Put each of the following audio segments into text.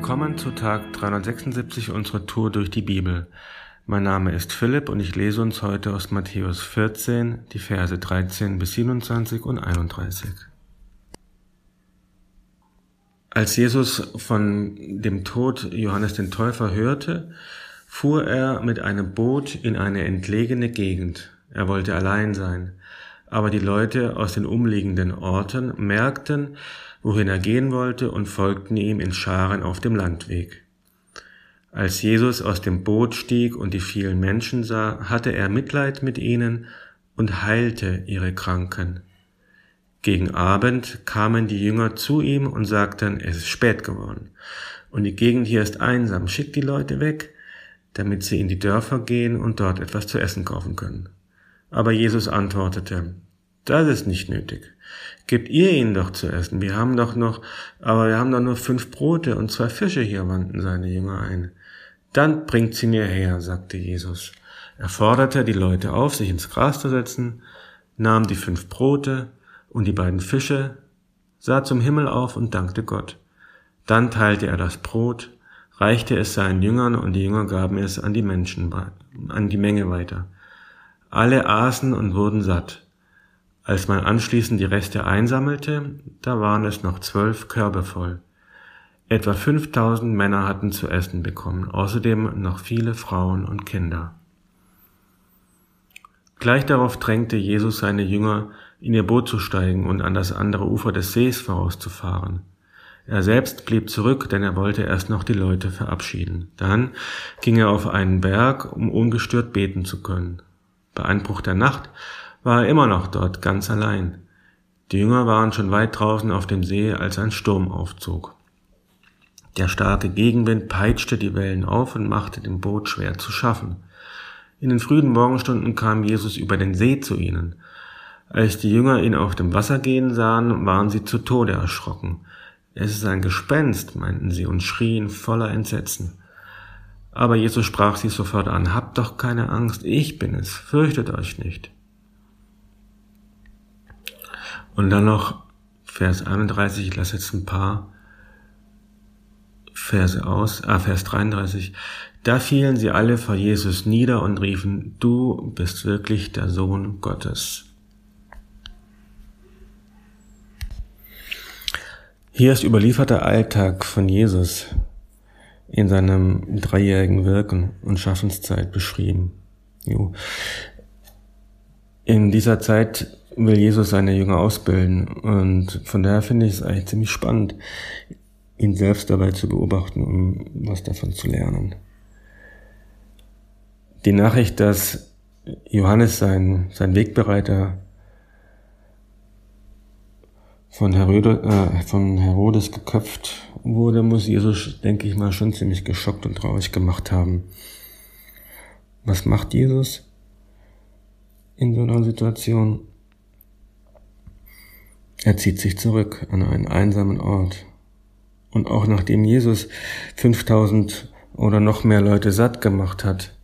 Willkommen zu Tag 376 unserer Tour durch die Bibel. Mein Name ist Philipp und ich lese uns heute aus Matthäus 14 die Verse 13 bis 27 und 31. Als Jesus von dem Tod Johannes den Täufer hörte, fuhr er mit einem Boot in eine entlegene Gegend. Er wollte allein sein. Aber die Leute aus den umliegenden Orten merkten, wohin er gehen wollte und folgten ihm in Scharen auf dem Landweg. Als Jesus aus dem Boot stieg und die vielen Menschen sah, hatte er Mitleid mit ihnen und heilte ihre Kranken. Gegen Abend kamen die Jünger zu ihm und sagten, es ist spät geworden und die Gegend hier ist einsam, schickt die Leute weg, damit sie in die Dörfer gehen und dort etwas zu essen kaufen können. Aber Jesus antwortete, das ist nicht nötig. Gebt ihr ihnen doch zu essen. Wir haben doch noch, aber wir haben doch nur fünf Brote und zwei Fische hier, wandten seine Jünger ein. Dann bringt sie mir her, sagte Jesus. Er forderte die Leute auf, sich ins Gras zu setzen, nahm die fünf Brote und die beiden Fische, sah zum Himmel auf und dankte Gott. Dann teilte er das Brot, reichte es seinen Jüngern und die Jünger gaben es an die Menschen, an die Menge weiter. Alle aßen und wurden satt. Als man anschließend die Reste einsammelte, da waren es noch zwölf Körbe voll. Etwa 5000 Männer hatten zu essen bekommen, außerdem noch viele Frauen und Kinder. Gleich darauf drängte Jesus seine Jünger, in ihr Boot zu steigen und an das andere Ufer des Sees vorauszufahren. Er selbst blieb zurück, denn er wollte erst noch die Leute verabschieden. Dann ging er auf einen Berg, um ungestört beten zu können. Bei Einbruch der Nacht war er immer noch dort ganz allein. Die Jünger waren schon weit draußen auf dem See, als ein Sturm aufzog. Der starke Gegenwind peitschte die Wellen auf und machte dem Boot schwer zu schaffen. In den frühen Morgenstunden kam Jesus über den See zu ihnen. Als die Jünger ihn auf dem Wasser gehen sahen, waren sie zu Tode erschrocken. Es ist ein Gespenst, meinten sie und schrien voller Entsetzen. Aber Jesus sprach sie sofort an, Habt doch keine Angst, ich bin es, fürchtet euch nicht. Und dann noch Vers 31, ich lasse jetzt ein paar Verse aus, ah, Vers 33. Da fielen sie alle vor Jesus nieder und riefen, du bist wirklich der Sohn Gottes. Hier ist überlieferter Alltag von Jesus in seinem dreijährigen Wirken und Schaffenszeit beschrieben. In dieser Zeit will Jesus seine Jünger ausbilden. Und von daher finde ich es eigentlich ziemlich spannend, ihn selbst dabei zu beobachten, um was davon zu lernen. Die Nachricht, dass Johannes sein, sein Wegbereiter von, Herode, äh, von Herodes geköpft wurde, muss Jesus, denke ich mal, schon ziemlich geschockt und traurig gemacht haben. Was macht Jesus in so einer Situation? Er zieht sich zurück an einen einsamen Ort. Und auch nachdem Jesus 5000 oder noch mehr Leute satt gemacht hat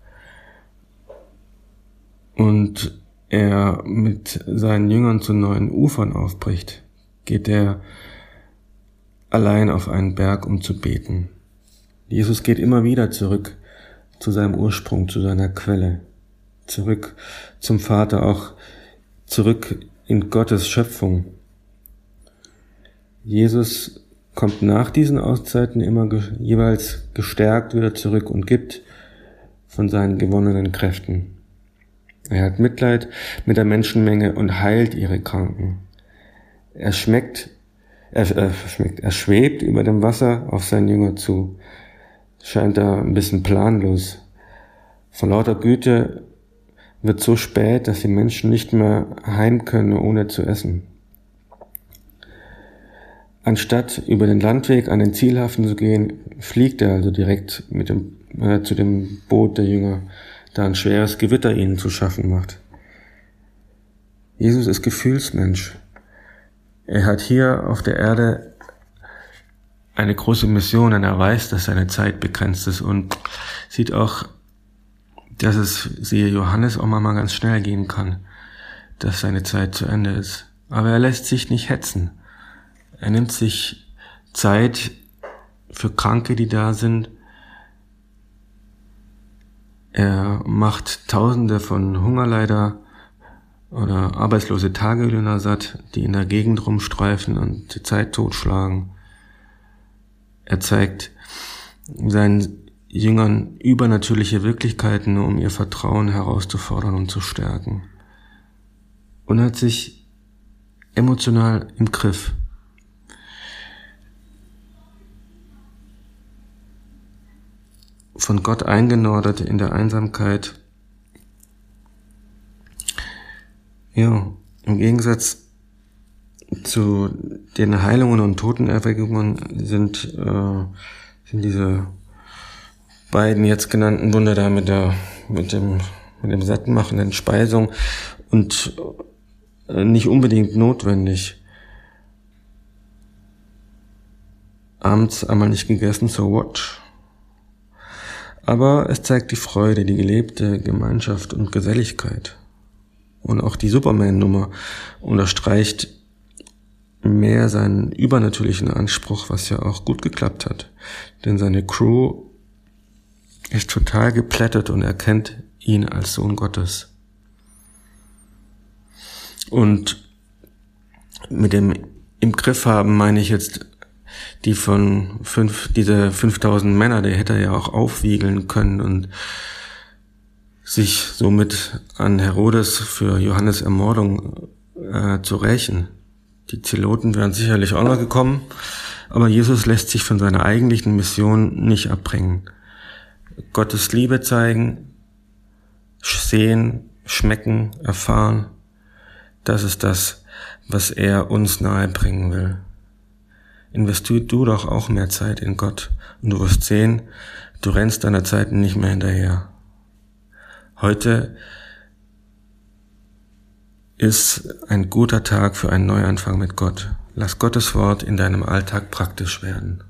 und er mit seinen Jüngern zu neuen Ufern aufbricht, geht er allein auf einen Berg, um zu beten. Jesus geht immer wieder zurück zu seinem Ursprung, zu seiner Quelle, zurück zum Vater, auch zurück in Gottes Schöpfung, Jesus kommt nach diesen Auszeiten immer jeweils gestärkt wieder zurück und gibt von seinen gewonnenen Kräften. Er hat Mitleid mit der Menschenmenge und heilt ihre Kranken. Er schmeckt, er, er, schmeckt, er schwebt über dem Wasser auf seinen Jünger zu. Scheint da ein bisschen planlos. Vor lauter Güte wird so spät, dass die Menschen nicht mehr heim können, ohne zu essen. Anstatt über den Landweg an den Zielhafen zu gehen, fliegt er also direkt mit dem, äh, zu dem Boot der Jünger, da ein schweres Gewitter ihnen zu schaffen macht. Jesus ist Gefühlsmensch. Er hat hier auf der Erde eine große Mission und er weiß, dass seine Zeit begrenzt ist und sieht auch, dass es, siehe Johannes, auch mal ganz schnell gehen kann, dass seine Zeit zu Ende ist. Aber er lässt sich nicht hetzen. Er nimmt sich Zeit für Kranke, die da sind. Er macht Tausende von Hungerleider oder arbeitslose Tagelöhner satt, die in der Gegend rumstreifen und die Zeit totschlagen. Er zeigt seinen Jüngern übernatürliche Wirklichkeiten, um ihr Vertrauen herauszufordern und zu stärken. Und hat sich emotional im Griff. Von Gott eingenordet in der Einsamkeit. Ja, im Gegensatz zu den Heilungen und Totenerweckungen sind, äh, sind diese beiden jetzt genannten Wunder da mit der, mit dem, mit dem sattmachenden Speisung und äh, nicht unbedingt notwendig. Abends einmal nicht gegessen, so what? Aber es zeigt die Freude, die gelebte Gemeinschaft und Geselligkeit. Und auch die Superman-Nummer unterstreicht mehr seinen übernatürlichen Anspruch, was ja auch gut geklappt hat. Denn seine Crew ist total geplättet und erkennt ihn als Sohn Gottes. Und mit dem im Griff haben meine ich jetzt die von fünf, diese 5000 Männer, die hätte er ja auch aufwiegeln können und sich somit an Herodes für Johannes Ermordung äh, zu rächen. Die Zeloten wären sicherlich auch noch gekommen, aber Jesus lässt sich von seiner eigentlichen Mission nicht abbringen. Gottes Liebe zeigen, sehen, schmecken, erfahren, das ist das, was er uns nahebringen will. Investier du doch auch mehr Zeit in Gott und du wirst sehen, du rennst deiner Zeit nicht mehr hinterher. Heute ist ein guter Tag für einen Neuanfang mit Gott. Lass Gottes Wort in deinem Alltag praktisch werden.